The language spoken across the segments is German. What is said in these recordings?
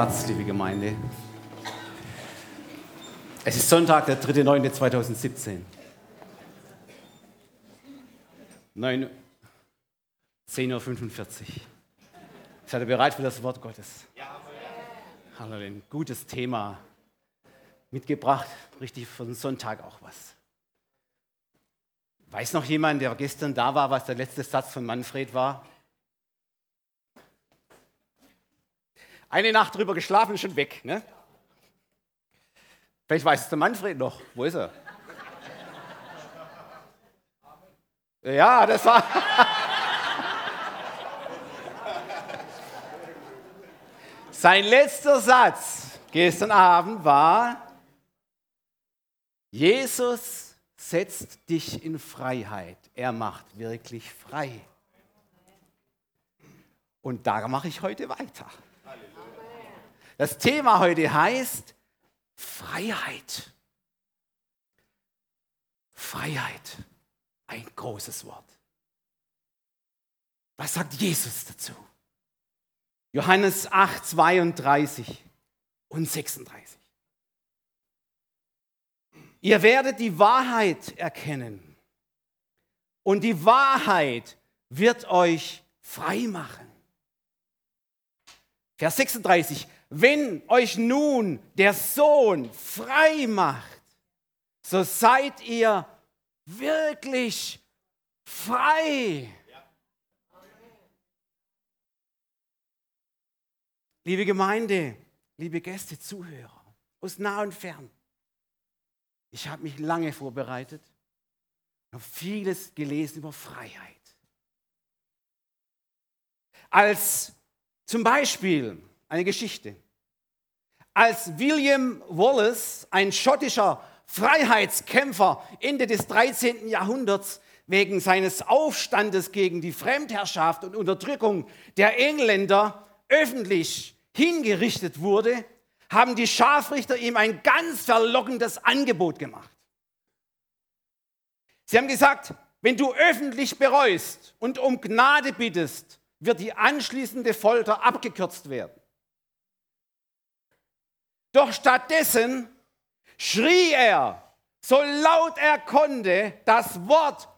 Satz, liebe Gemeinde. Es ist Sonntag, der 3.9.2017. 9, 10.45 Uhr. Seid ihr bereit für das Wort Gottes? Ja. Halleluja. Ein gutes Thema mitgebracht. Richtig für den Sonntag auch was. Weiß noch jemand, der gestern da war, was der letzte Satz von Manfred war? Eine Nacht drüber geschlafen, schon weg. Ne? Vielleicht weiß es der Manfred noch. Wo ist er? Ja, das war. Sein letzter Satz gestern Abend war: Jesus setzt dich in Freiheit. Er macht wirklich frei. Und da mache ich heute weiter. Das Thema heute heißt Freiheit. Freiheit, ein großes Wort. Was sagt Jesus dazu? Johannes 8, 32 und 36. Ihr werdet die Wahrheit erkennen und die Wahrheit wird euch frei machen. Vers 36. Wenn euch nun der Sohn frei macht, so seid ihr wirklich frei. Liebe Gemeinde, liebe Gäste, Zuhörer aus nah und fern. Ich habe mich lange vorbereitet, habe vieles gelesen über Freiheit. Als zum Beispiel eine Geschichte. Als William Wallace, ein schottischer Freiheitskämpfer Ende des 13. Jahrhunderts, wegen seines Aufstandes gegen die Fremdherrschaft und Unterdrückung der Engländer öffentlich hingerichtet wurde, haben die Scharfrichter ihm ein ganz verlockendes Angebot gemacht. Sie haben gesagt, wenn du öffentlich bereust und um Gnade bittest, wird die anschließende Folter abgekürzt werden. Doch stattdessen schrie er, so laut er konnte, das Wort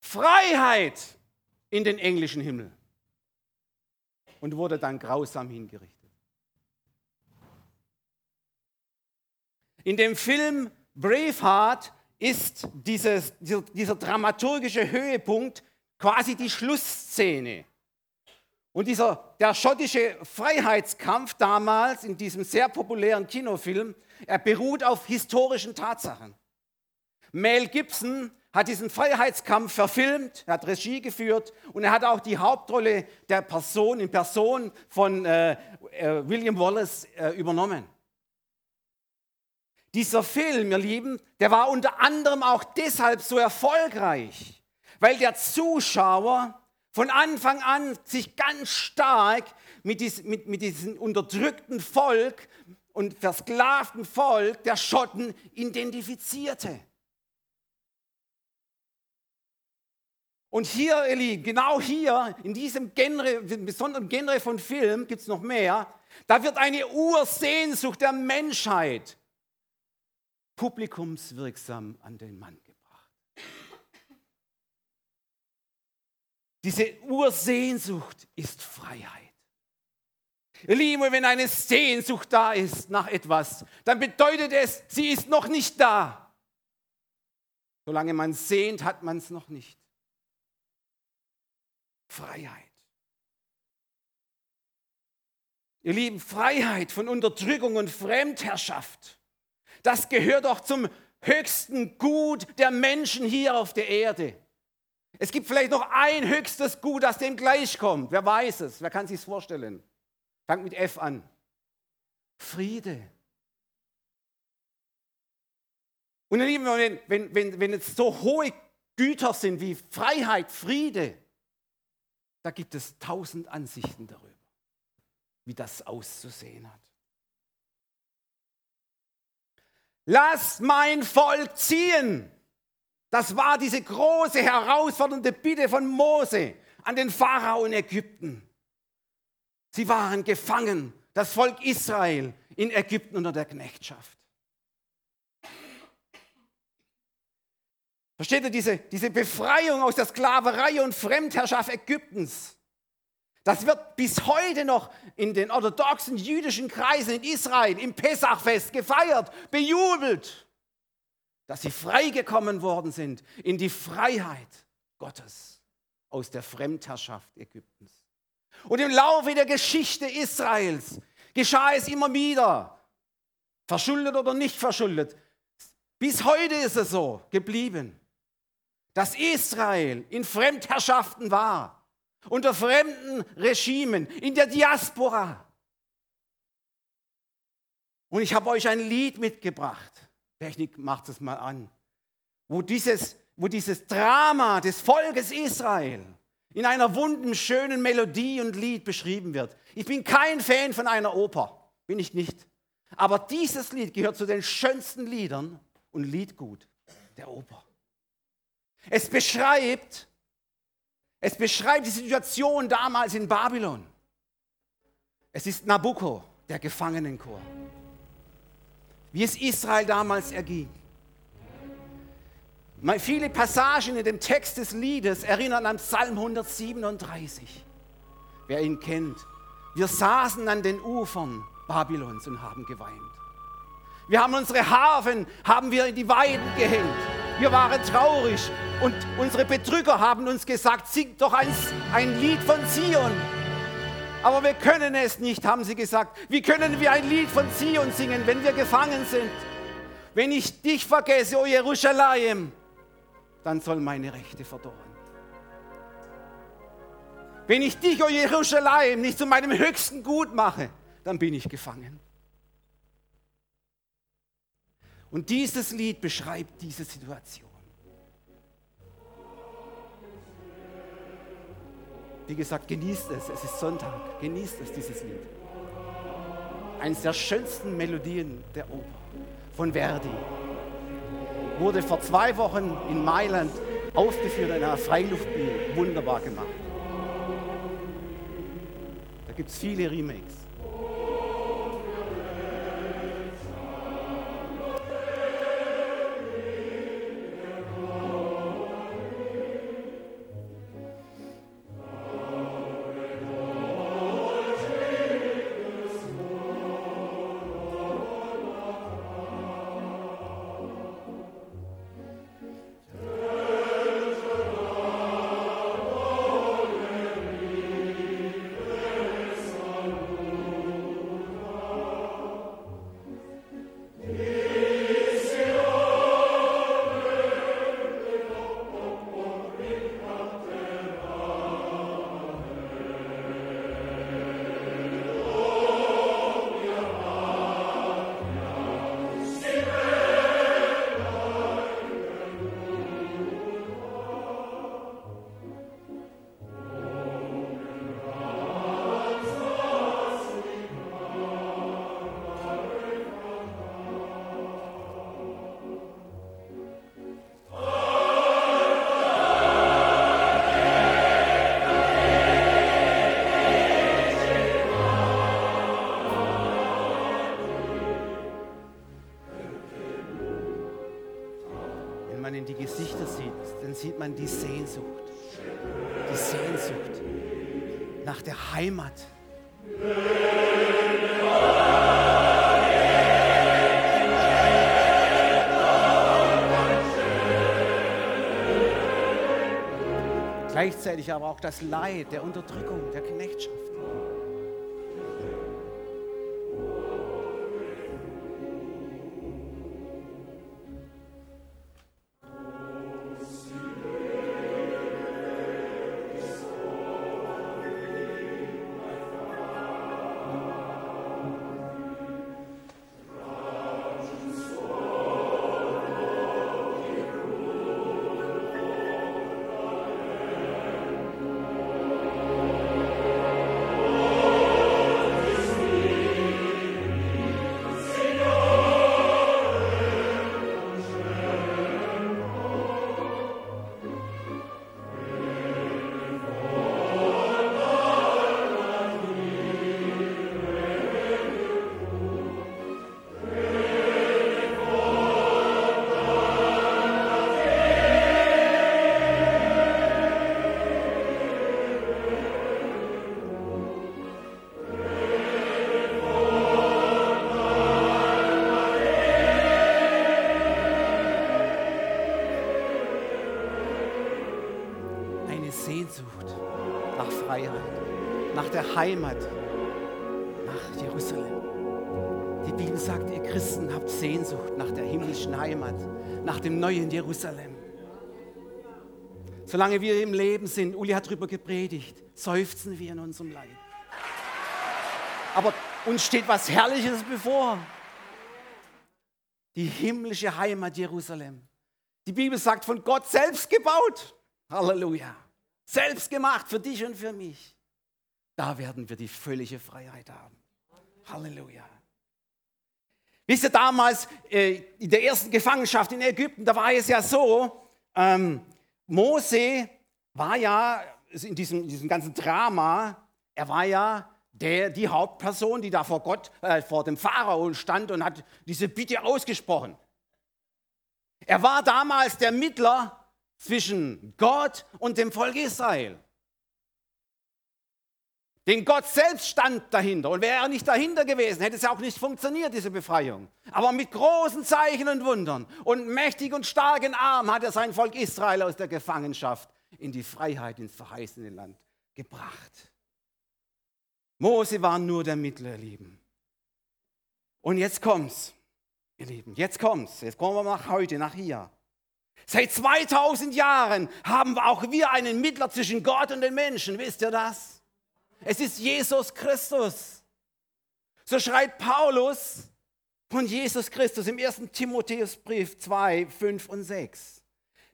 Freiheit in den englischen Himmel und wurde dann grausam hingerichtet. In dem Film Braveheart ist dieses, dieser, dieser dramaturgische Höhepunkt quasi die Schlussszene. Und dieser, der schottische Freiheitskampf damals in diesem sehr populären Kinofilm, er beruht auf historischen Tatsachen. Mel Gibson hat diesen Freiheitskampf verfilmt, er hat Regie geführt und er hat auch die Hauptrolle der Person in Person von äh, äh, William Wallace äh, übernommen. Dieser Film, ihr Lieben, der war unter anderem auch deshalb so erfolgreich, weil der Zuschauer von Anfang an sich ganz stark mit, dies, mit, mit diesem unterdrückten Volk und versklavten Volk der Schotten identifizierte. Und hier, Eli, genau hier, in diesem Genre, besonderen Genre von Film, gibt es noch mehr, da wird eine Ursehnsucht der Menschheit publikumswirksam an den Mann Diese Ursehnsucht ist Freiheit. Ihr Lieben, wenn eine Sehnsucht da ist nach etwas, dann bedeutet es, sie ist noch nicht da. Solange man sehnt, hat man es noch nicht. Freiheit. Ihr Lieben, Freiheit von Unterdrückung und Fremdherrschaft, das gehört doch zum höchsten Gut der Menschen hier auf der Erde. Es gibt vielleicht noch ein höchstes Gut, das dem gleichkommt. Wer weiß es? Wer kann sich vorstellen? Fangt mit F an. Friede. Und ihr Lieben, wenn, wenn, wenn, wenn es so hohe Güter sind wie Freiheit, Friede, da gibt es tausend Ansichten darüber, wie das auszusehen hat. Lass mein Volk ziehen. Das war diese große herausfordernde Bitte von Mose an den Pharao in Ägypten. Sie waren gefangen. das Volk Israel in Ägypten unter der Knechtschaft. Versteht ihr diese, diese Befreiung aus der Sklaverei und Fremdherrschaft Ägyptens? Das wird bis heute noch in den orthodoxen jüdischen Kreisen in Israel im Pessachfest gefeiert, bejubelt, dass sie freigekommen worden sind in die Freiheit Gottes aus der Fremdherrschaft Ägyptens. Und im Laufe der Geschichte Israels geschah es immer wieder, verschuldet oder nicht verschuldet. Bis heute ist es so geblieben, dass Israel in Fremdherrschaften war, unter fremden Regimen, in der Diaspora. Und ich habe euch ein Lied mitgebracht. Technik macht es mal an. Wo dieses, wo dieses Drama des Volkes Israel in einer wunden, schönen Melodie und Lied beschrieben wird. Ich bin kein Fan von einer Oper, bin ich nicht. Aber dieses Lied gehört zu den schönsten Liedern und Liedgut der Oper. Es beschreibt, es beschreibt die Situation damals in Babylon. Es ist Nabucco, der Gefangenenchor. Wie es Israel damals erging. Viele Passagen in dem Text des Liedes erinnern an Psalm 137. Wer ihn kennt. Wir saßen an den Ufern Babylons und haben geweint. Wir haben unsere Hafen, haben wir in die Weiden gehängt. Wir waren traurig und unsere Betrüger haben uns gesagt, singt doch ein, ein Lied von Zion. Aber wir können es nicht, haben sie gesagt. Wie können wir ein Lied von Zion singen, wenn wir gefangen sind? Wenn ich dich vergesse, o Jerusalem, dann soll meine Rechte verdorren. Wenn ich dich, o Jerusalem, nicht zu meinem höchsten Gut mache, dann bin ich gefangen. Und dieses Lied beschreibt diese Situation. Wie gesagt, genießt es, es ist Sonntag, genießt es, dieses Lied. Eines der schönsten Melodien der Oper von Verdi wurde vor zwei Wochen in Mailand aufgeführt in einer Freiluftbühne. Wunderbar gemacht. Da gibt es viele Remakes. Sieht man die Sehnsucht. Die Sehnsucht nach der Heimat. Gleichzeitig aber auch das Leid der Unterdrückung, der Knechtschaft. Heimat, nach Jerusalem. Die Bibel sagt, ihr Christen habt Sehnsucht nach der himmlischen Heimat, nach dem neuen Jerusalem. Solange wir im Leben sind, Uli hat darüber gepredigt, seufzen wir in unserem Leib. Aber uns steht was Herrliches bevor. Die himmlische Heimat Jerusalem. Die Bibel sagt, von Gott selbst gebaut. Halleluja. Selbst gemacht für dich und für mich. Da werden wir die völlige Freiheit haben. Halleluja. Wisst ihr, damals äh, in der ersten Gefangenschaft in Ägypten, da war es ja so, ähm, Mose war ja in diesem, in diesem ganzen Drama, er war ja der, die Hauptperson, die da vor Gott, äh, vor dem Pharao stand und hat diese Bitte ausgesprochen. Er war damals der Mittler zwischen Gott und dem Volk Israel. Denn Gott selbst stand dahinter. Und wäre er nicht dahinter gewesen, hätte es ja auch nicht funktioniert, diese Befreiung. Aber mit großen Zeichen und Wundern und mächtig und starken Arm hat er sein Volk Israel aus der Gefangenschaft in die Freiheit, ins verheißene Land gebracht. Mose war nur der Mittler, ihr Lieben. Und jetzt kommt's, ihr Lieben, jetzt kommt's. Jetzt kommen wir nach heute, nach hier. Seit 2000 Jahren haben auch wir einen Mittler zwischen Gott und den Menschen. Wisst ihr das? Es ist Jesus Christus. So schreibt Paulus von Jesus Christus im 1. Timotheusbrief 2, 5 und 6.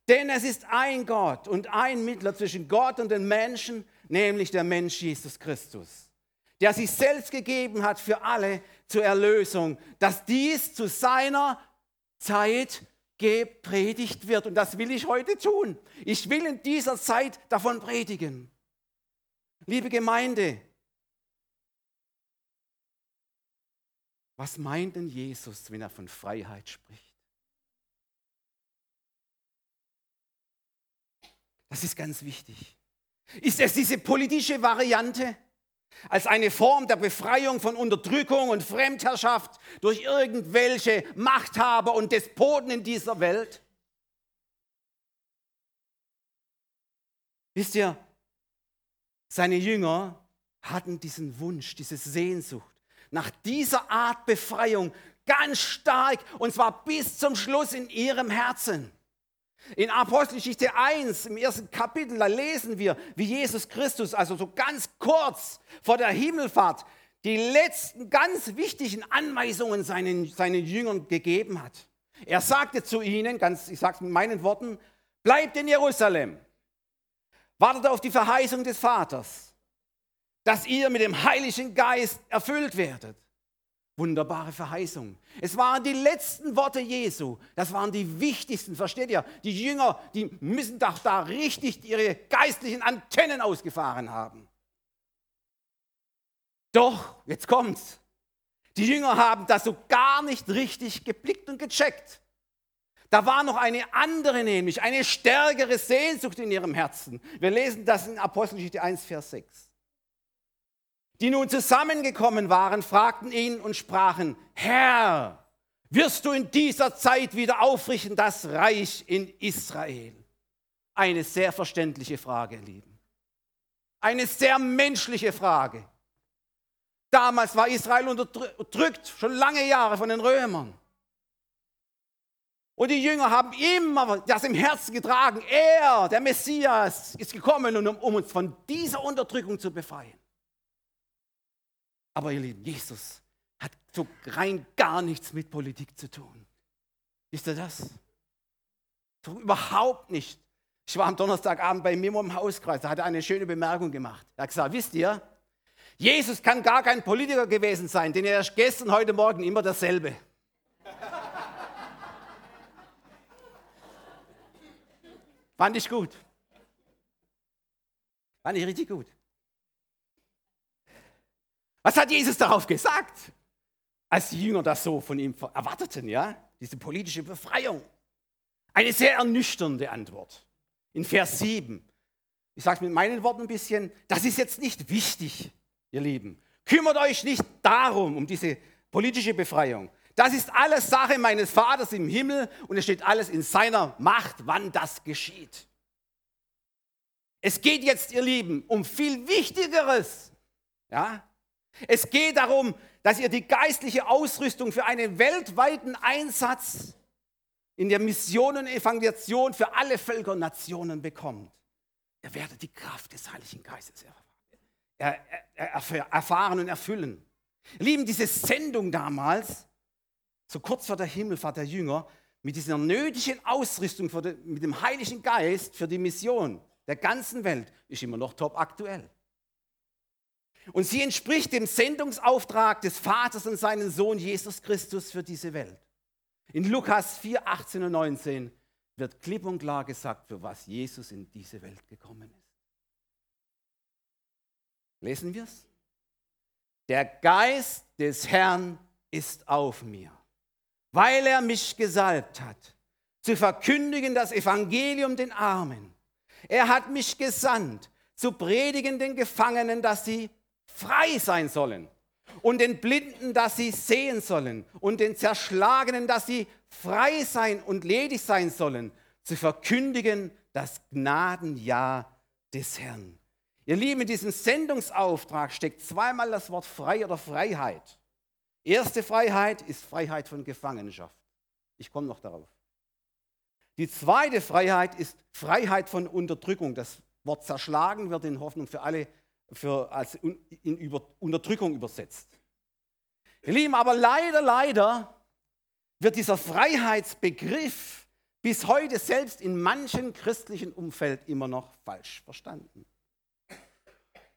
Denn es ist ein Gott und ein Mittler zwischen Gott und den Menschen, nämlich der Mensch Jesus Christus der sich selbst gegeben hat für alle zur Erlösung, dass dies zu seiner Zeit gepredigt wird. Und das will ich heute tun. Ich will in dieser Zeit davon predigen. Liebe Gemeinde, was meint denn Jesus, wenn er von Freiheit spricht? Das ist ganz wichtig. Ist es diese politische Variante? als eine Form der Befreiung von Unterdrückung und Fremdherrschaft durch irgendwelche Machthaber und Despoten in dieser Welt? Wisst ihr, seine Jünger hatten diesen Wunsch, diese Sehnsucht nach dieser Art Befreiung ganz stark und zwar bis zum Schluss in ihrem Herzen. In Apostelgeschichte 1, im ersten Kapitel, da lesen wir, wie Jesus Christus, also so ganz kurz vor der Himmelfahrt, die letzten ganz wichtigen Anweisungen seinen, seinen Jüngern gegeben hat. Er sagte zu ihnen, ganz, ich sage es mit meinen Worten, bleibt in Jerusalem, wartet auf die Verheißung des Vaters, dass ihr mit dem Heiligen Geist erfüllt werdet. Wunderbare Verheißung. Es waren die letzten Worte Jesu. Das waren die wichtigsten. Versteht ihr? Die Jünger, die müssen doch da richtig ihre geistlichen Antennen ausgefahren haben. Doch, jetzt kommt's. Die Jünger haben das so gar nicht richtig geblickt und gecheckt. Da war noch eine andere, nämlich eine stärkere Sehnsucht in ihrem Herzen. Wir lesen das in Apostelgeschichte 1, Vers 6 die nun zusammengekommen waren, fragten ihn und sprachen, Herr, wirst du in dieser Zeit wieder aufrichten das Reich in Israel? Eine sehr verständliche Frage, Lieben. Eine sehr menschliche Frage. Damals war Israel unterdrückt, schon lange Jahre von den Römern. Und die Jünger haben immer das im Herzen getragen. Er, der Messias, ist gekommen, um, uns von dieser Unterdrückung zu befreien. Aber ihr Lieben, Jesus hat so rein gar nichts mit Politik zu tun. Wisst ihr das? So überhaupt nicht. Ich war am Donnerstagabend bei Mimo im Hauskreis, da hat er eine schöne Bemerkung gemacht. Er hat gesagt, wisst ihr, Jesus kann gar kein Politiker gewesen sein, denn er ist gestern, heute Morgen immer dasselbe. Fand ich gut. Fand ich richtig gut. Was hat Jesus darauf gesagt, als die Jünger das so von ihm erwarteten, ja? Diese politische Befreiung. Eine sehr ernüchternde Antwort. In Vers 7. Ich sage es mit meinen Worten ein bisschen, das ist jetzt nicht wichtig, ihr Lieben. Kümmert euch nicht darum, um diese politische Befreiung. Das ist alles Sache meines Vaters im Himmel und es steht alles in seiner Macht, wann das geschieht. Es geht jetzt, ihr Lieben, um viel Wichtigeres. Ja? Es geht darum, dass ihr die geistliche Ausrüstung für einen weltweiten Einsatz in der Mission und Evangelisation für alle Völker und Nationen bekommt. Ihr werdet die Kraft des Heiligen Geistes erfahren und erfüllen. Lieben, diese Sendung damals, so kurz vor der Himmelfahrt der Jünger, mit dieser nötigen Ausrüstung mit dem Heiligen Geist für die Mission der ganzen Welt, ist immer noch top aktuell. Und sie entspricht dem Sendungsauftrag des Vaters und seinen Sohn Jesus Christus für diese Welt. In Lukas 4, 18 und 19 wird klipp und klar gesagt, für was Jesus in diese Welt gekommen ist. Lesen wir es? Der Geist des Herrn ist auf mir, weil er mich gesalbt hat, zu verkündigen das Evangelium den Armen. Er hat mich gesandt, zu predigen den Gefangenen, dass sie frei sein sollen und den Blinden, dass sie sehen sollen und den Zerschlagenen, dass sie frei sein und ledig sein sollen, zu verkündigen das Gnadenjahr des Herrn. Ihr Lieben, in diesem Sendungsauftrag steckt zweimal das Wort frei oder Freiheit. Erste Freiheit ist Freiheit von Gefangenschaft. Ich komme noch darauf. Die zweite Freiheit ist Freiheit von Unterdrückung. Das Wort zerschlagen wird in Hoffnung für alle für, als in über, Unterdrückung übersetzt. Ihr Lieben, aber leider, leider wird dieser Freiheitsbegriff bis heute selbst in manchen christlichen Umfeld immer noch falsch verstanden.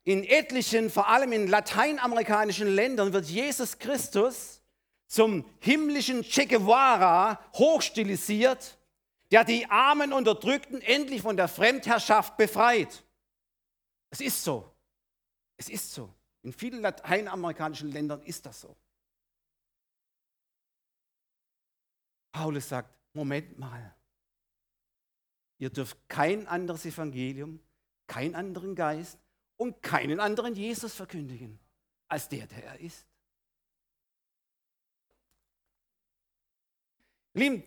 In etlichen, vor allem in lateinamerikanischen Ländern, wird Jesus Christus zum himmlischen Che Guevara hochstilisiert, der die armen Unterdrückten endlich von der Fremdherrschaft befreit. Es ist so. Es ist so. In vielen lateinamerikanischen Ländern ist das so. Paulus sagt, Moment mal, ihr dürft kein anderes Evangelium, keinen anderen Geist und keinen anderen Jesus verkündigen, als der, der er ist. Lieben,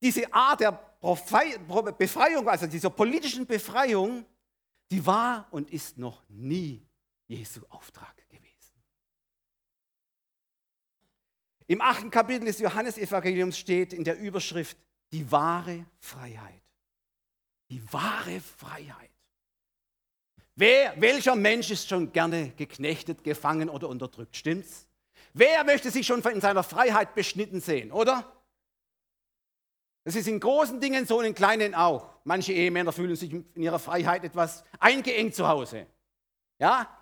diese Art der Befreiung, also dieser politischen Befreiung, die war und ist noch nie Jesu Auftrag gewesen. Im achten Kapitel des Johannesevangeliums steht in der Überschrift die wahre Freiheit. Die wahre Freiheit. Wer, welcher Mensch ist schon gerne geknechtet, gefangen oder unterdrückt? Stimmt's? Wer möchte sich schon in seiner Freiheit beschnitten sehen, oder? Das ist in großen Dingen so und in kleinen auch. Manche Ehemänner fühlen sich in ihrer Freiheit etwas eingeengt zu Hause. Ja?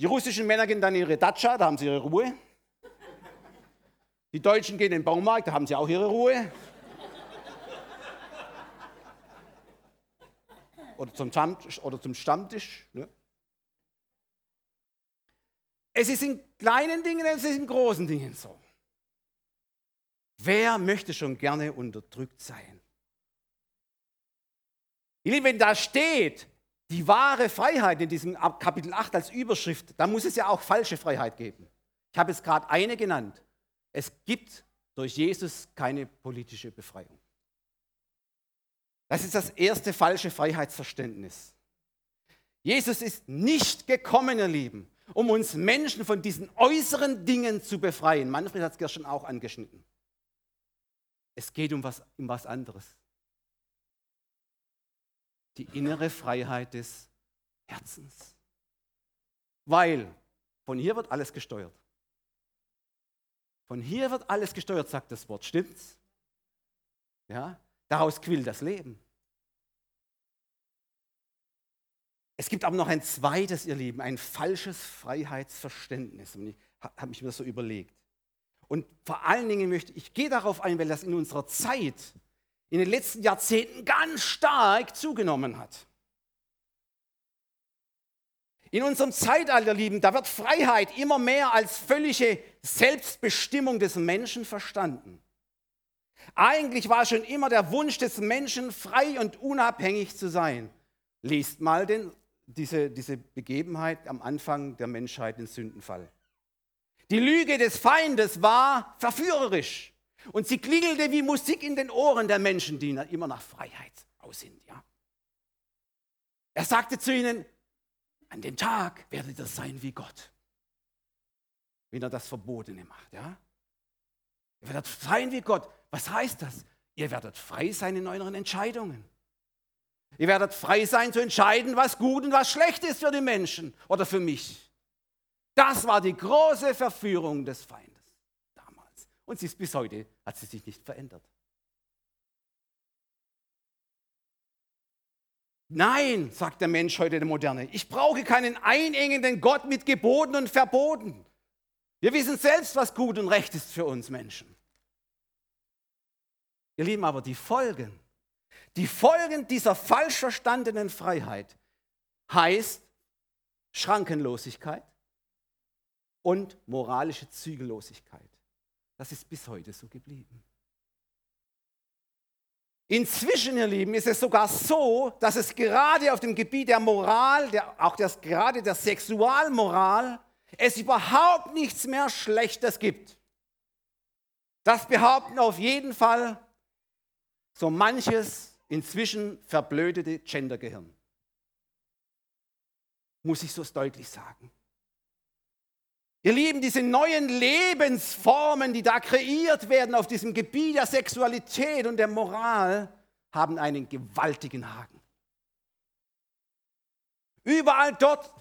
Die russischen Männer gehen dann in ihre Datscha, da haben sie ihre Ruhe. Die Deutschen gehen in den Baumarkt, da haben sie auch ihre Ruhe. Oder zum, oder zum Stammtisch. Ne? Es ist in kleinen Dingen, es ist in großen Dingen so. Wer möchte schon gerne unterdrückt sein? Ihr Lieben, wenn da steht, die wahre Freiheit in diesem Kapitel 8 als Überschrift, da muss es ja auch falsche Freiheit geben. Ich habe es gerade eine genannt. Es gibt durch Jesus keine politische Befreiung. Das ist das erste falsche Freiheitsverständnis. Jesus ist nicht gekommen, ihr Lieben, um uns Menschen von diesen äußeren Dingen zu befreien. Manfred hat es gestern auch angeschnitten. Es geht um was, um was anderes die innere Freiheit des Herzens. Weil von hier wird alles gesteuert. Von hier wird alles gesteuert, sagt das Wort. Stimmt's? Ja? Daraus quillt das Leben. Es gibt aber noch ein zweites, ihr Lieben, ein falsches Freiheitsverständnis. Und ich habe mich mir das so überlegt. Und vor allen Dingen möchte ich, ich gehe darauf ein, weil das in unserer Zeit in den letzten Jahrzehnten ganz stark zugenommen hat. In unserem Zeitalter, Lieben, da wird Freiheit immer mehr als völlige Selbstbestimmung des Menschen verstanden. Eigentlich war schon immer der Wunsch des Menschen, frei und unabhängig zu sein. Lest mal den, diese, diese Begebenheit am Anfang der Menschheit, den Sündenfall. Die Lüge des Feindes war verführerisch. Und sie klingelte wie Musik in den Ohren der Menschen, die immer nach Freiheit aus sind. Ja. Er sagte zu ihnen, An dem Tag werdet ihr sein wie Gott. Wenn er das Verbotene macht, ja? Ihr werdet sein wie Gott. Was heißt das? Ihr werdet frei sein in euren Entscheidungen. Ihr werdet frei sein zu entscheiden, was gut und was schlecht ist für die Menschen oder für mich. Das war die große Verführung des Feindes damals. Und sie ist bis heute, hat sie sich nicht verändert. Nein, sagt der Mensch heute der Moderne, ich brauche keinen einengenden Gott mit Geboten und Verboten. Wir wissen selbst, was gut und recht ist für uns Menschen. Ihr Lieben, aber die Folgen, die Folgen dieser falsch verstandenen Freiheit heißt Schrankenlosigkeit und moralische Zügellosigkeit. Das ist bis heute so geblieben. Inzwischen, ihr Lieben, ist es sogar so, dass es gerade auf dem Gebiet der Moral, der, auch das, gerade der Sexualmoral, es überhaupt nichts mehr Schlechtes gibt. Das behaupten auf jeden Fall so manches inzwischen verblödete Gendergehirn. Muss ich so deutlich sagen. Ihr Lieben, diese neuen Lebensformen, die da kreiert werden auf diesem Gebiet der Sexualität und der Moral, haben einen gewaltigen Haken. Überall dort,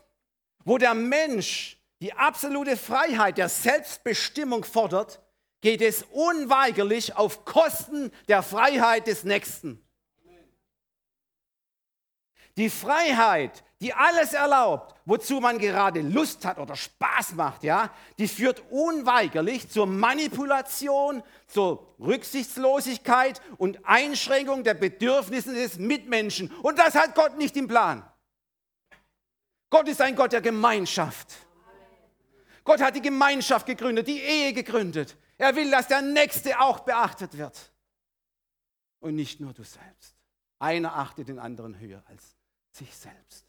wo der Mensch die absolute Freiheit der Selbstbestimmung fordert, geht es unweigerlich auf Kosten der Freiheit des Nächsten. Die Freiheit, die alles erlaubt, wozu man gerade Lust hat oder Spaß macht, ja, die führt unweigerlich zur Manipulation, zur Rücksichtslosigkeit und Einschränkung der Bedürfnisse des Mitmenschen. Und das hat Gott nicht im Plan. Gott ist ein Gott der Gemeinschaft. Gott hat die Gemeinschaft gegründet, die Ehe gegründet. Er will, dass der Nächste auch beachtet wird. Und nicht nur du selbst. Einer achtet den anderen höher als sich selbst.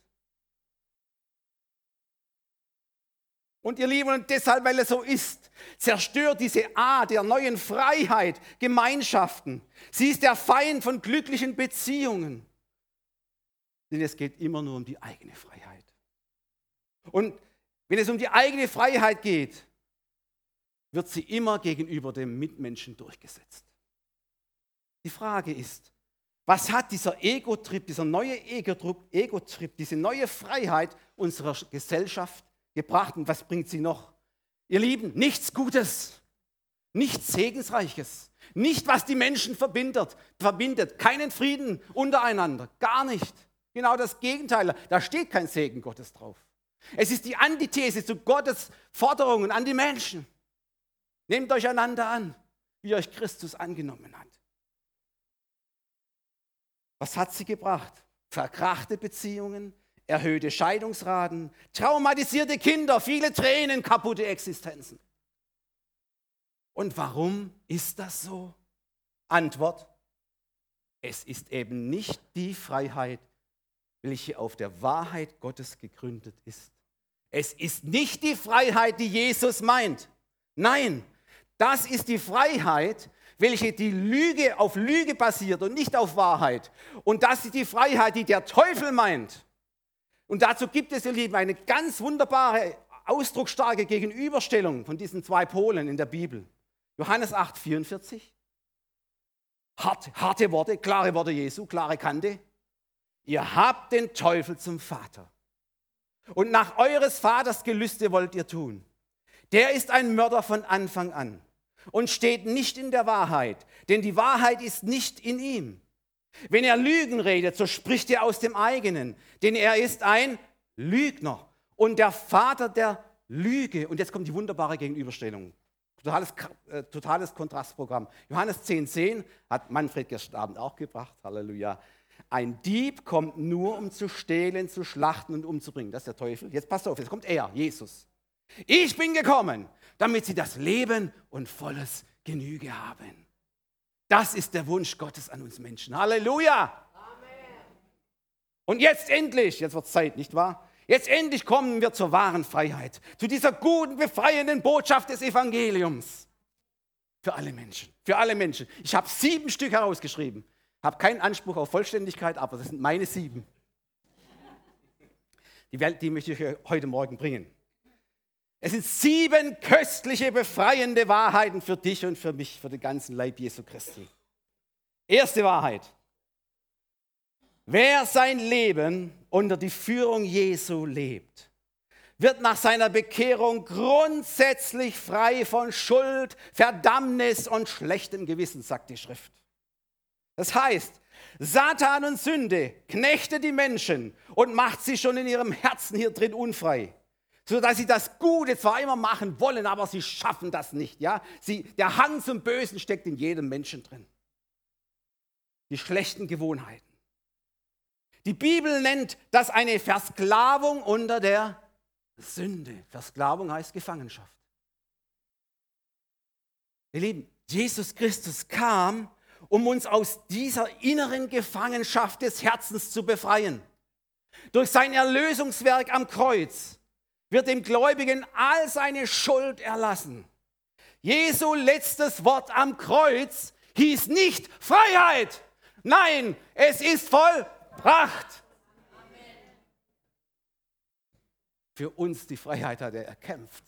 Und ihr Lieben, und deshalb, weil es so ist, zerstört diese Art der neuen Freiheit Gemeinschaften. Sie ist der Feind von glücklichen Beziehungen. Denn es geht immer nur um die eigene Freiheit. Und wenn es um die eigene Freiheit geht, wird sie immer gegenüber dem Mitmenschen durchgesetzt. Die Frage ist, was hat dieser Ego-Trip, dieser neue Ego-Trip, diese neue Freiheit unserer Gesellschaft gebracht und was bringt sie noch? Ihr Lieben, nichts Gutes, nichts Segensreiches, nicht was die Menschen verbindet, verbindet, keinen Frieden untereinander, gar nicht. Genau das Gegenteil, da steht kein Segen Gottes drauf. Es ist die Antithese zu Gottes Forderungen an die Menschen. Nehmt euch einander an, wie euch Christus angenommen hat. Was hat sie gebracht? Verkrachte Beziehungen, erhöhte Scheidungsraten, traumatisierte Kinder, viele Tränen, kaputte Existenzen. Und warum ist das so? Antwort, es ist eben nicht die Freiheit, welche auf der Wahrheit Gottes gegründet ist. Es ist nicht die Freiheit, die Jesus meint. Nein, das ist die Freiheit, welche die Lüge auf Lüge basiert und nicht auf Wahrheit. Und das ist die Freiheit, die der Teufel meint. Und dazu gibt es, ihr Lieben, eine ganz wunderbare, ausdrucksstarke Gegenüberstellung von diesen zwei Polen in der Bibel. Johannes 8, 44. Hart, harte Worte, klare Worte Jesu, klare Kante. Ihr habt den Teufel zum Vater. Und nach eures Vaters Gelüste wollt ihr tun. Der ist ein Mörder von Anfang an und steht nicht in der Wahrheit, denn die Wahrheit ist nicht in ihm. Wenn er Lügen redet, so spricht er aus dem eigenen, denn er ist ein Lügner und der Vater der Lüge. Und jetzt kommt die wunderbare Gegenüberstellung. Totales, äh, totales Kontrastprogramm. Johannes 10,10 10 hat Manfred gestern Abend auch gebracht. Halleluja. Ein Dieb kommt nur, um zu stehlen, zu schlachten und umzubringen. Das ist der Teufel. Jetzt passt auf, jetzt kommt er, Jesus. Ich bin gekommen, damit sie das Leben und volles Genüge haben. Das ist der Wunsch Gottes an uns Menschen. Halleluja! Amen. Und jetzt endlich, jetzt wird es Zeit, nicht wahr? Jetzt endlich kommen wir zur wahren Freiheit, zu dieser guten, befreienden Botschaft des Evangeliums. Für alle Menschen, für alle Menschen. Ich habe sieben Stück herausgeschrieben. Habe keinen Anspruch auf Vollständigkeit, aber das sind meine sieben. Die, Welt, die möchte ich euch heute Morgen bringen. Es sind sieben köstliche, befreiende Wahrheiten für dich und für mich, für den ganzen Leib Jesu Christi. Erste Wahrheit. Wer sein Leben unter die Führung Jesu lebt, wird nach seiner Bekehrung grundsätzlich frei von Schuld, Verdammnis und schlechtem Gewissen, sagt die Schrift. Das heißt, Satan und Sünde knechtet die Menschen und macht sie schon in ihrem Herzen hier drin unfrei, sodass sie das Gute zwar immer machen wollen, aber sie schaffen das nicht. Ja? Sie, der Hang zum Bösen steckt in jedem Menschen drin. Die schlechten Gewohnheiten. Die Bibel nennt das eine Versklavung unter der Sünde. Versklavung heißt Gefangenschaft. Ihr Lieben, Jesus Christus kam, um uns aus dieser inneren Gefangenschaft des Herzens zu befreien. Durch sein Erlösungswerk am Kreuz wird dem Gläubigen all seine Schuld erlassen. Jesu letztes Wort am Kreuz hieß nicht Freiheit. Nein, es ist vollbracht. Für uns die Freiheit hat er erkämpft.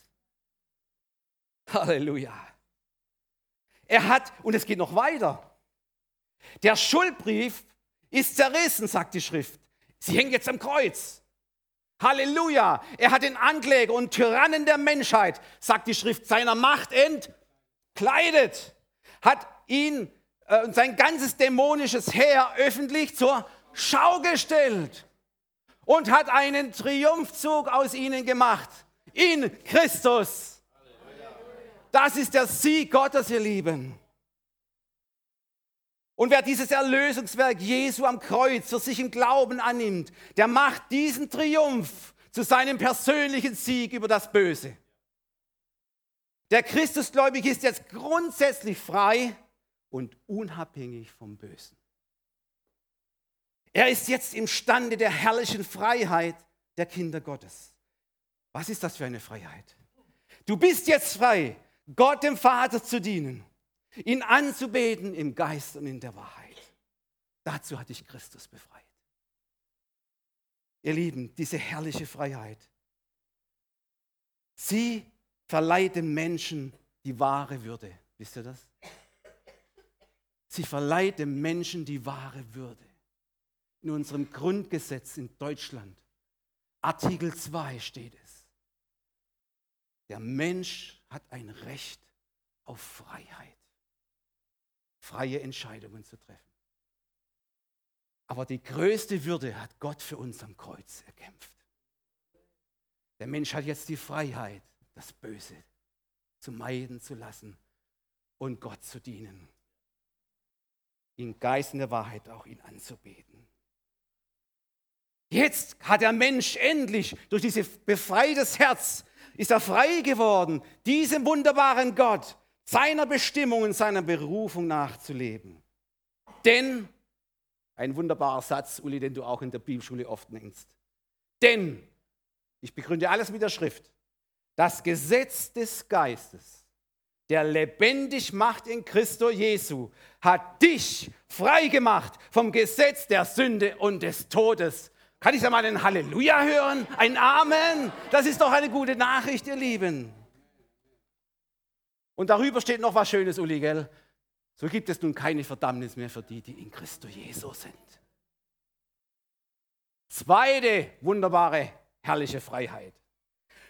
Halleluja. Er hat, und es geht noch weiter, der Schuldbrief ist zerrissen, sagt die Schrift. Sie hängen jetzt am Kreuz. Halleluja. Er hat den Ankläger und Tyrannen der Menschheit, sagt die Schrift, seiner Macht entkleidet. Hat ihn äh, und sein ganzes dämonisches Heer öffentlich zur Schau gestellt und hat einen Triumphzug aus ihnen gemacht. In Christus. Das ist der Sieg Gottes, ihr Lieben. Und wer dieses Erlösungswerk Jesu am Kreuz für sich im Glauben annimmt, der macht diesen Triumph zu seinem persönlichen Sieg über das Böse. Der Christusgläubige ist jetzt grundsätzlich frei und unabhängig vom Bösen. Er ist jetzt imstande der herrlichen Freiheit der Kinder Gottes. Was ist das für eine Freiheit? Du bist jetzt frei, Gott dem Vater zu dienen ihn anzubeten im Geist und in der Wahrheit. Dazu hat dich Christus befreit. Ihr Lieben, diese herrliche Freiheit, sie verleiht dem Menschen die wahre Würde. Wisst ihr das? Sie verleiht dem Menschen die wahre Würde. In unserem Grundgesetz in Deutschland, Artikel 2 steht es. Der Mensch hat ein Recht auf Freiheit freie Entscheidungen zu treffen. Aber die größte Würde hat Gott für uns am Kreuz erkämpft. Der Mensch hat jetzt die Freiheit, das Böse zu meiden zu lassen und Gott zu dienen. In Geist und der Wahrheit auch ihn anzubeten. Jetzt hat der Mensch endlich durch dieses befreites Herz ist er frei geworden, diesem wunderbaren Gott seiner Bestimmung und seiner Berufung nachzuleben. Denn, ein wunderbarer Satz, Uli, den du auch in der Bibelschule oft nennst. Denn, ich begründe alles mit der Schrift, das Gesetz des Geistes, der lebendig macht in Christo Jesu, hat dich frei gemacht vom Gesetz der Sünde und des Todes. Kann ich da mal ein Halleluja hören? Ein Amen? Das ist doch eine gute Nachricht, ihr Lieben. Und darüber steht noch was Schönes, Uli, gell? So gibt es nun keine Verdammnis mehr für die, die in Christo Jesus sind. Zweite wunderbare, herrliche Freiheit.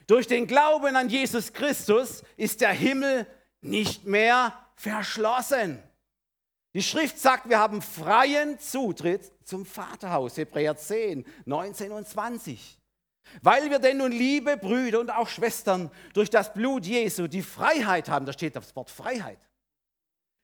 Durch den Glauben an Jesus Christus ist der Himmel nicht mehr verschlossen. Die Schrift sagt, wir haben freien Zutritt zum Vaterhaus, Hebräer 10, 19 und 20. Weil wir denn nun, liebe Brüder und auch Schwestern, durch das Blut Jesu die Freiheit haben, da steht das Wort Freiheit,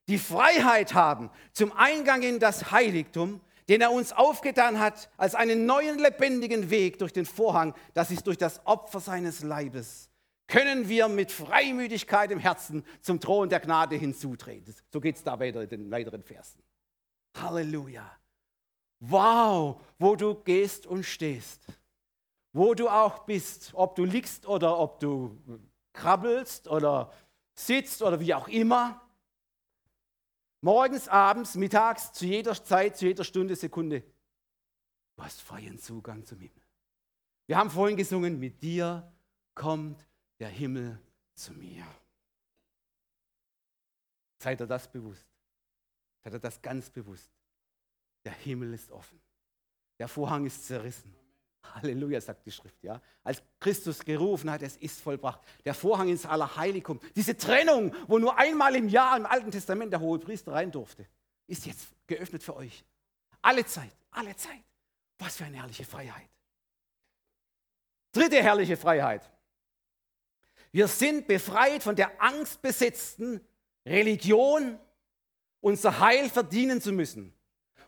die Freiheit haben zum Eingang in das Heiligtum, den er uns aufgetan hat als einen neuen lebendigen Weg durch den Vorhang, das ist durch das Opfer seines Leibes, können wir mit Freimütigkeit im Herzen zum Thron der Gnade hinzutreten. So geht es da weiter in den weiteren Versen. Halleluja. Wow, wo du gehst und stehst wo du auch bist, ob du liegst oder ob du krabbelst oder sitzt oder wie auch immer. Morgens, abends, mittags, zu jeder Zeit, zu jeder Stunde, Sekunde. Du hast freien Zugang zum Himmel. Wir haben vorhin gesungen, mit dir kommt der Himmel zu mir. Seid ihr das bewusst? Seid ihr das ganz bewusst? Der Himmel ist offen. Der Vorhang ist zerrissen. Halleluja, sagt die Schrift. Ja? Als Christus gerufen hat, es ist vollbracht. Der Vorhang ins Allerheiligtum, diese Trennung, wo nur einmal im Jahr im Alten Testament der hohe Priester rein durfte, ist jetzt geöffnet für euch. Alle Zeit, alle Zeit. Was für eine herrliche Freiheit. Dritte herrliche Freiheit. Wir sind befreit von der angstbesetzten Religion, unser Heil verdienen zu müssen.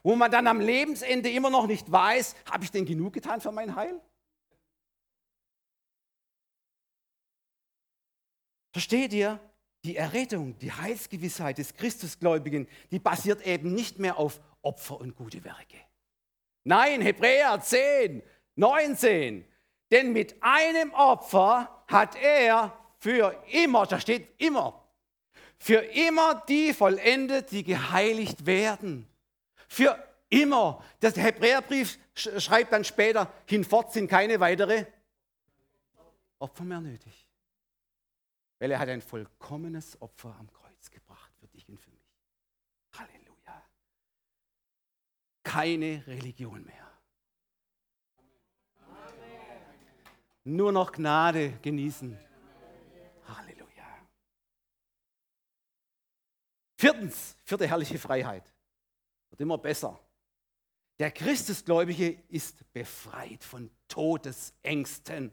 Wo man dann am Lebensende immer noch nicht weiß, habe ich denn genug getan für mein Heil? Versteht ihr? Die Errettung, die Heilsgewissheit des Christusgläubigen, die basiert eben nicht mehr auf Opfer und gute Werke. Nein, Hebräer 10, 19. Denn mit einem Opfer hat er für immer, da steht immer, für immer die vollendet, die geheiligt werden. Für immer. Der Hebräerbrief schreibt dann später, hinfort sind keine weitere Opfer mehr nötig. Weil er hat ein vollkommenes Opfer am Kreuz gebracht für dich und für mich. Halleluja. Keine Religion mehr. Nur noch Gnade genießen. Halleluja. Viertens, vierte herrliche Freiheit. Wird immer besser. Der Christusgläubige ist befreit von Todesängsten.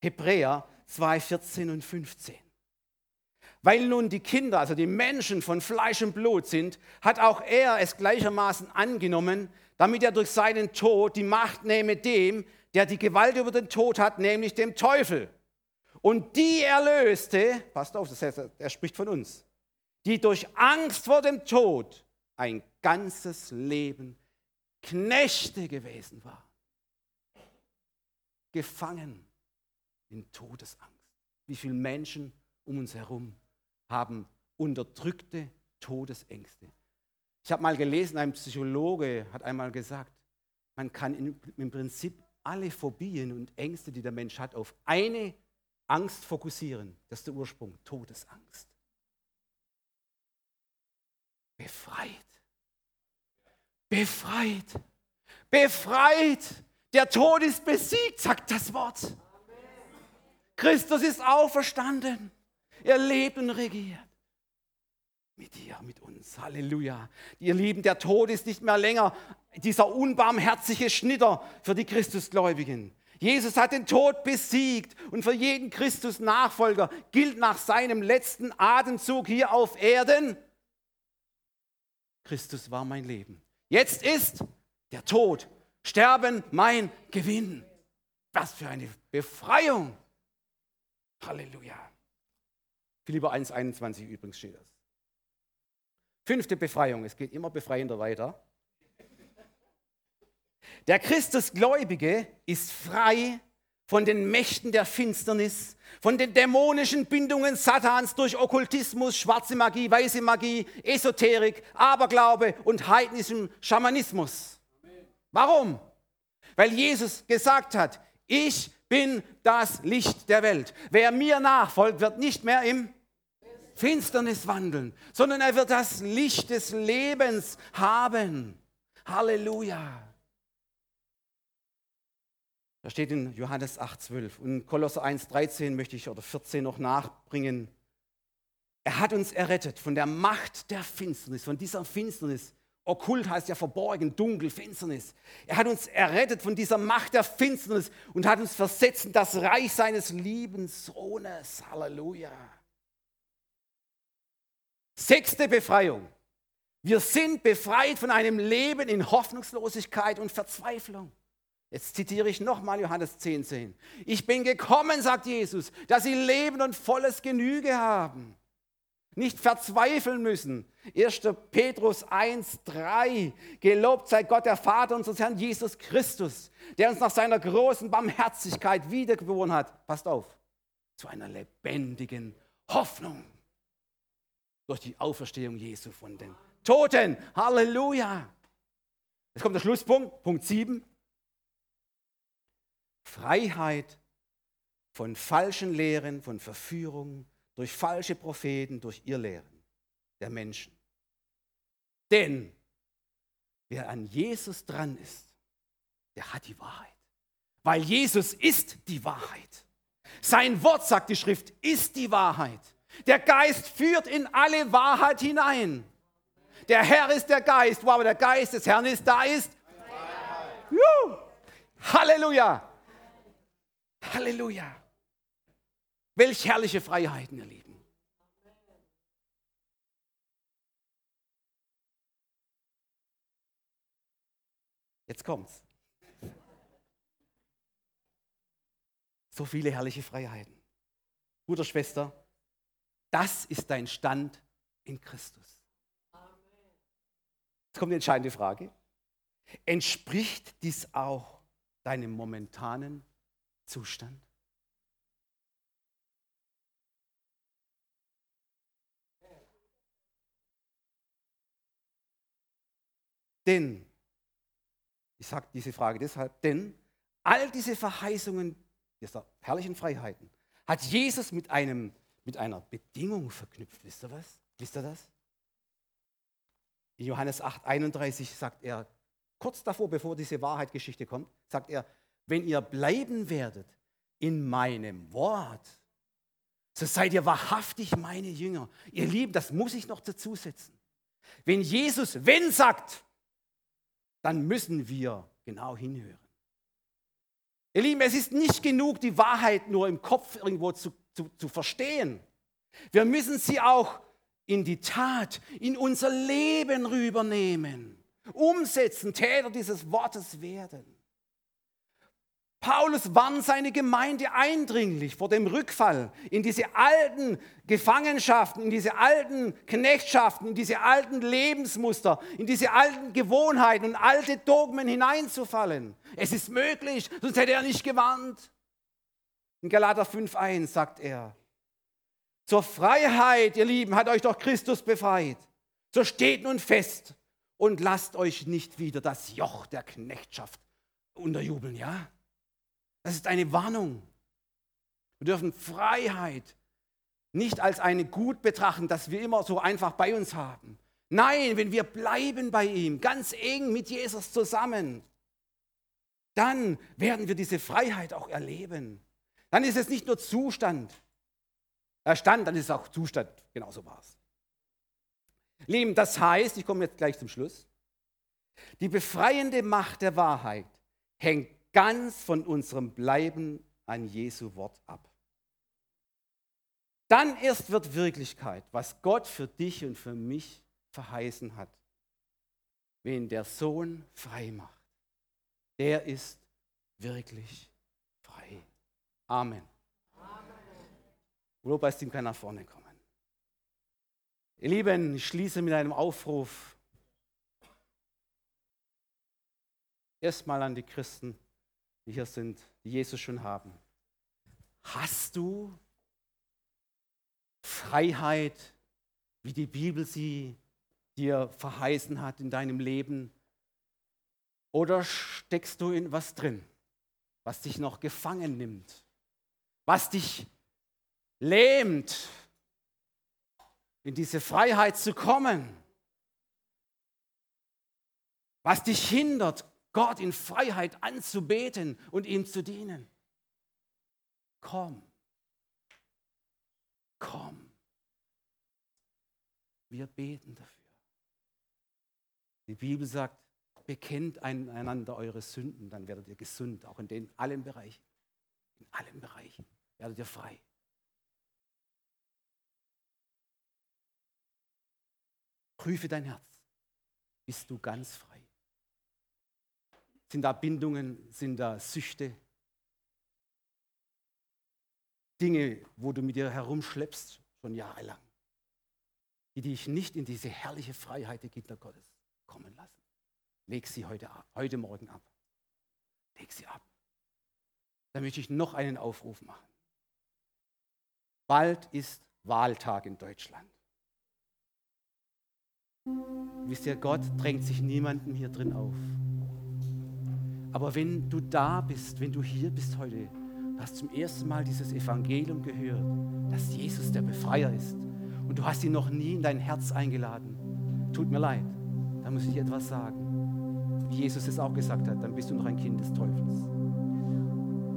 Hebräer 2, 14 und 15. Weil nun die Kinder, also die Menschen von Fleisch und Blut sind, hat auch er es gleichermaßen angenommen, damit er durch seinen Tod die Macht nehme dem, der die Gewalt über den Tod hat, nämlich dem Teufel. Und die erlöste, passt auf, das heißt, er spricht von uns, die durch Angst vor dem Tod ein ganzes Leben Knechte gewesen war. Gefangen in Todesangst. Wie viele Menschen um uns herum haben unterdrückte Todesängste. Ich habe mal gelesen, ein Psychologe hat einmal gesagt, man kann im Prinzip alle Phobien und Ängste, die der Mensch hat, auf eine Angst fokussieren. Das ist der Ursprung, Todesangst. Befreit. Befreit. Befreit. Der Tod ist besiegt, sagt das Wort. Christus ist auferstanden. Er lebt und regiert. Mit dir, mit uns. Halleluja. Ihr Lieben, der Tod ist nicht mehr länger dieser unbarmherzige Schnitter für die Christusgläubigen. Jesus hat den Tod besiegt und für jeden Christus-Nachfolger gilt nach seinem letzten Atemzug hier auf Erden, Christus war mein Leben. Jetzt ist der Tod, Sterben mein Gewinn. Was für eine Befreiung. Halleluja. Philipper 1,21 übrigens steht das. Fünfte Befreiung. Es geht immer befreiender weiter. Der Christusgläubige ist frei von den Mächten der Finsternis, von den dämonischen Bindungen Satans durch Okkultismus, schwarze Magie, weiße Magie, Esoterik, Aberglaube und heidnischen Schamanismus. Warum? Weil Jesus gesagt hat, ich bin das Licht der Welt. Wer mir nachfolgt, wird nicht mehr im Finsternis wandeln, sondern er wird das Licht des Lebens haben. Halleluja. Da steht in Johannes 8,12 und Kolosser 1,13 möchte ich oder 14 noch nachbringen. Er hat uns errettet von der Macht der Finsternis, von dieser Finsternis, Okkult heißt ja verborgen, dunkel, Finsternis. Er hat uns errettet von dieser Macht der Finsternis und hat uns versetzt in das Reich seines lieben Sohnes. Halleluja. Sechste Befreiung. Wir sind befreit von einem Leben in Hoffnungslosigkeit und Verzweiflung. Jetzt zitiere ich nochmal Johannes 10, 10. Ich bin gekommen, sagt Jesus, dass sie Leben und volles Genüge haben nicht verzweifeln müssen. 1. Petrus 1, 3. Gelobt sei Gott, der Vater unseres Herrn Jesus Christus, der uns nach seiner großen Barmherzigkeit wiedergeboren hat. Passt auf, zu einer lebendigen Hoffnung. Durch die Auferstehung Jesu von den Toten. Halleluja. Jetzt kommt der Schlusspunkt, Punkt 7. Freiheit von falschen Lehren, von Verführungen, durch falsche Propheten, durch Irrlehren der Menschen. Denn wer an Jesus dran ist, der hat die Wahrheit. Weil Jesus ist die Wahrheit. Sein Wort, sagt die Schrift, ist die Wahrheit. Der Geist führt in alle Wahrheit hinein. Der Herr ist der Geist, wo aber der Geist des Herrn ist, da ist. Halleluja. Halleluja. Welch herrliche Freiheiten, ihr Lieben. Jetzt kommt's. So viele herrliche Freiheiten. Bruder, Schwester, das ist dein Stand in Christus. Jetzt kommt die entscheidende Frage. Entspricht dies auch deinem momentanen Zustand? Denn, ich sage diese Frage deshalb, denn all diese Verheißungen dieser herrlichen Freiheiten hat Jesus mit, einem, mit einer Bedingung verknüpft. Wisst ihr was? Wisst ihr das? In Johannes 8, 31 sagt er, kurz davor, bevor diese Wahrheitgeschichte kommt, sagt er, wenn ihr bleiben werdet in meinem Wort, so seid ihr wahrhaftig meine Jünger. Ihr Lieben, das muss ich noch dazu setzen. Wenn Jesus wenn sagt, dann müssen wir genau hinhören. Ihr Lieben, es ist nicht genug, die Wahrheit nur im Kopf irgendwo zu, zu, zu verstehen. Wir müssen sie auch in die Tat, in unser Leben rübernehmen, umsetzen, Täter dieses Wortes werden. Paulus warnt seine Gemeinde eindringlich vor dem Rückfall in diese alten Gefangenschaften, in diese alten Knechtschaften, in diese alten Lebensmuster, in diese alten Gewohnheiten und alte Dogmen hineinzufallen. Es ist möglich, sonst hätte er nicht gewarnt. In Galater 5.1 sagt er, zur Freiheit, ihr Lieben, hat euch doch Christus befreit. So steht nun fest und lasst euch nicht wieder das Joch der Knechtschaft unterjubeln, ja? Das ist eine Warnung. Wir dürfen Freiheit nicht als eine Gut betrachten, dass wir immer so einfach bei uns haben. Nein, wenn wir bleiben bei ihm, ganz eng mit Jesus zusammen, dann werden wir diese Freiheit auch erleben. Dann ist es nicht nur Zustand, er stand, dann ist es auch Zustand. Genauso war es. Lieben, das heißt, ich komme jetzt gleich zum Schluss, die befreiende Macht der Wahrheit hängt ganz von unserem Bleiben an Jesu Wort ab. Dann erst wird Wirklichkeit, was Gott für dich und für mich verheißen hat. Wen der Sohn frei macht, der ist wirklich frei. Amen. Amen. Lobpreisteam kann nach vorne kommen. Ihr Lieben, ich schließe mit einem Aufruf. Erstmal an die Christen die hier sind, die Jesus schon haben. Hast du Freiheit, wie die Bibel sie dir verheißen hat in deinem Leben? Oder steckst du in was drin, was dich noch gefangen nimmt, was dich lähmt, in diese Freiheit zu kommen, was dich hindert, Gott in Freiheit anzubeten und ihm zu dienen. Komm. Komm. Wir beten dafür. Die Bibel sagt, bekennt einander eure Sünden, dann werdet ihr gesund, auch in den allen Bereichen. In allen Bereichen werdet ihr frei. Prüfe dein Herz. Bist du ganz frei? Sind da Bindungen? Sind da Süchte? Dinge, wo du mit dir herumschleppst, schon jahrelang, die dich nicht in diese herrliche Freiheit der Kinder Gottes kommen lassen. Leg sie heute, ab, heute Morgen ab. Leg sie ab. Dann möchte ich noch einen Aufruf machen. Bald ist Wahltag in Deutschland. Wisst ihr, Gott drängt sich niemandem hier drin auf. Aber wenn du da bist, wenn du hier bist heute, hast zum ersten Mal dieses Evangelium gehört, dass Jesus der Befreier ist und du hast ihn noch nie in dein Herz eingeladen, tut mir leid, da muss ich etwas sagen. Wie Jesus es auch gesagt hat, dann bist du noch ein Kind des Teufels.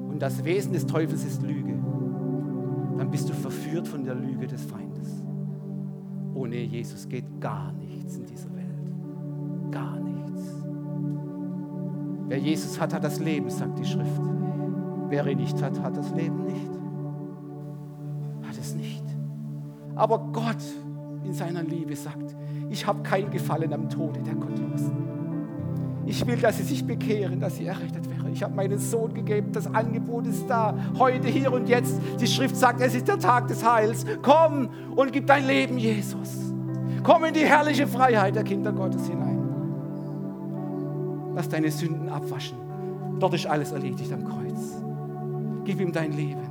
Und das Wesen des Teufels ist Lüge. Dann bist du verführt von der Lüge des Feindes. Ohne Jesus geht gar nichts in dieser Welt. Gar nichts. Wer Jesus hat, hat das Leben, sagt die Schrift. Wer ihn nicht hat, hat das Leben nicht. Hat es nicht. Aber Gott in seiner Liebe sagt, ich habe kein Gefallen am Tode der Gottlosen. Ich will, dass sie sich bekehren, dass sie errettet werden. Ich habe meinen Sohn gegeben, das Angebot ist da, heute, hier und jetzt. Die Schrift sagt, es ist der Tag des Heils. Komm und gib dein Leben, Jesus. Komm in die herrliche Freiheit der Kinder Gottes hinein. Lass deine Sünden abwaschen. Dort ist alles erledigt am Kreuz. Gib ihm dein Leben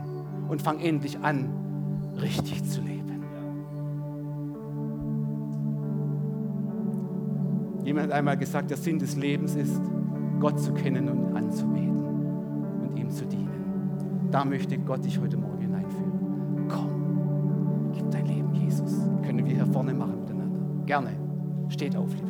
und fang endlich an, richtig zu leben. Jemand hat einmal gesagt, der Sinn des Lebens ist, Gott zu kennen und anzubeten und ihm zu dienen. Da möchte Gott dich heute Morgen hineinführen. Komm, gib dein Leben Jesus. Können wir hier vorne machen miteinander. Gerne. Steht auf, liebe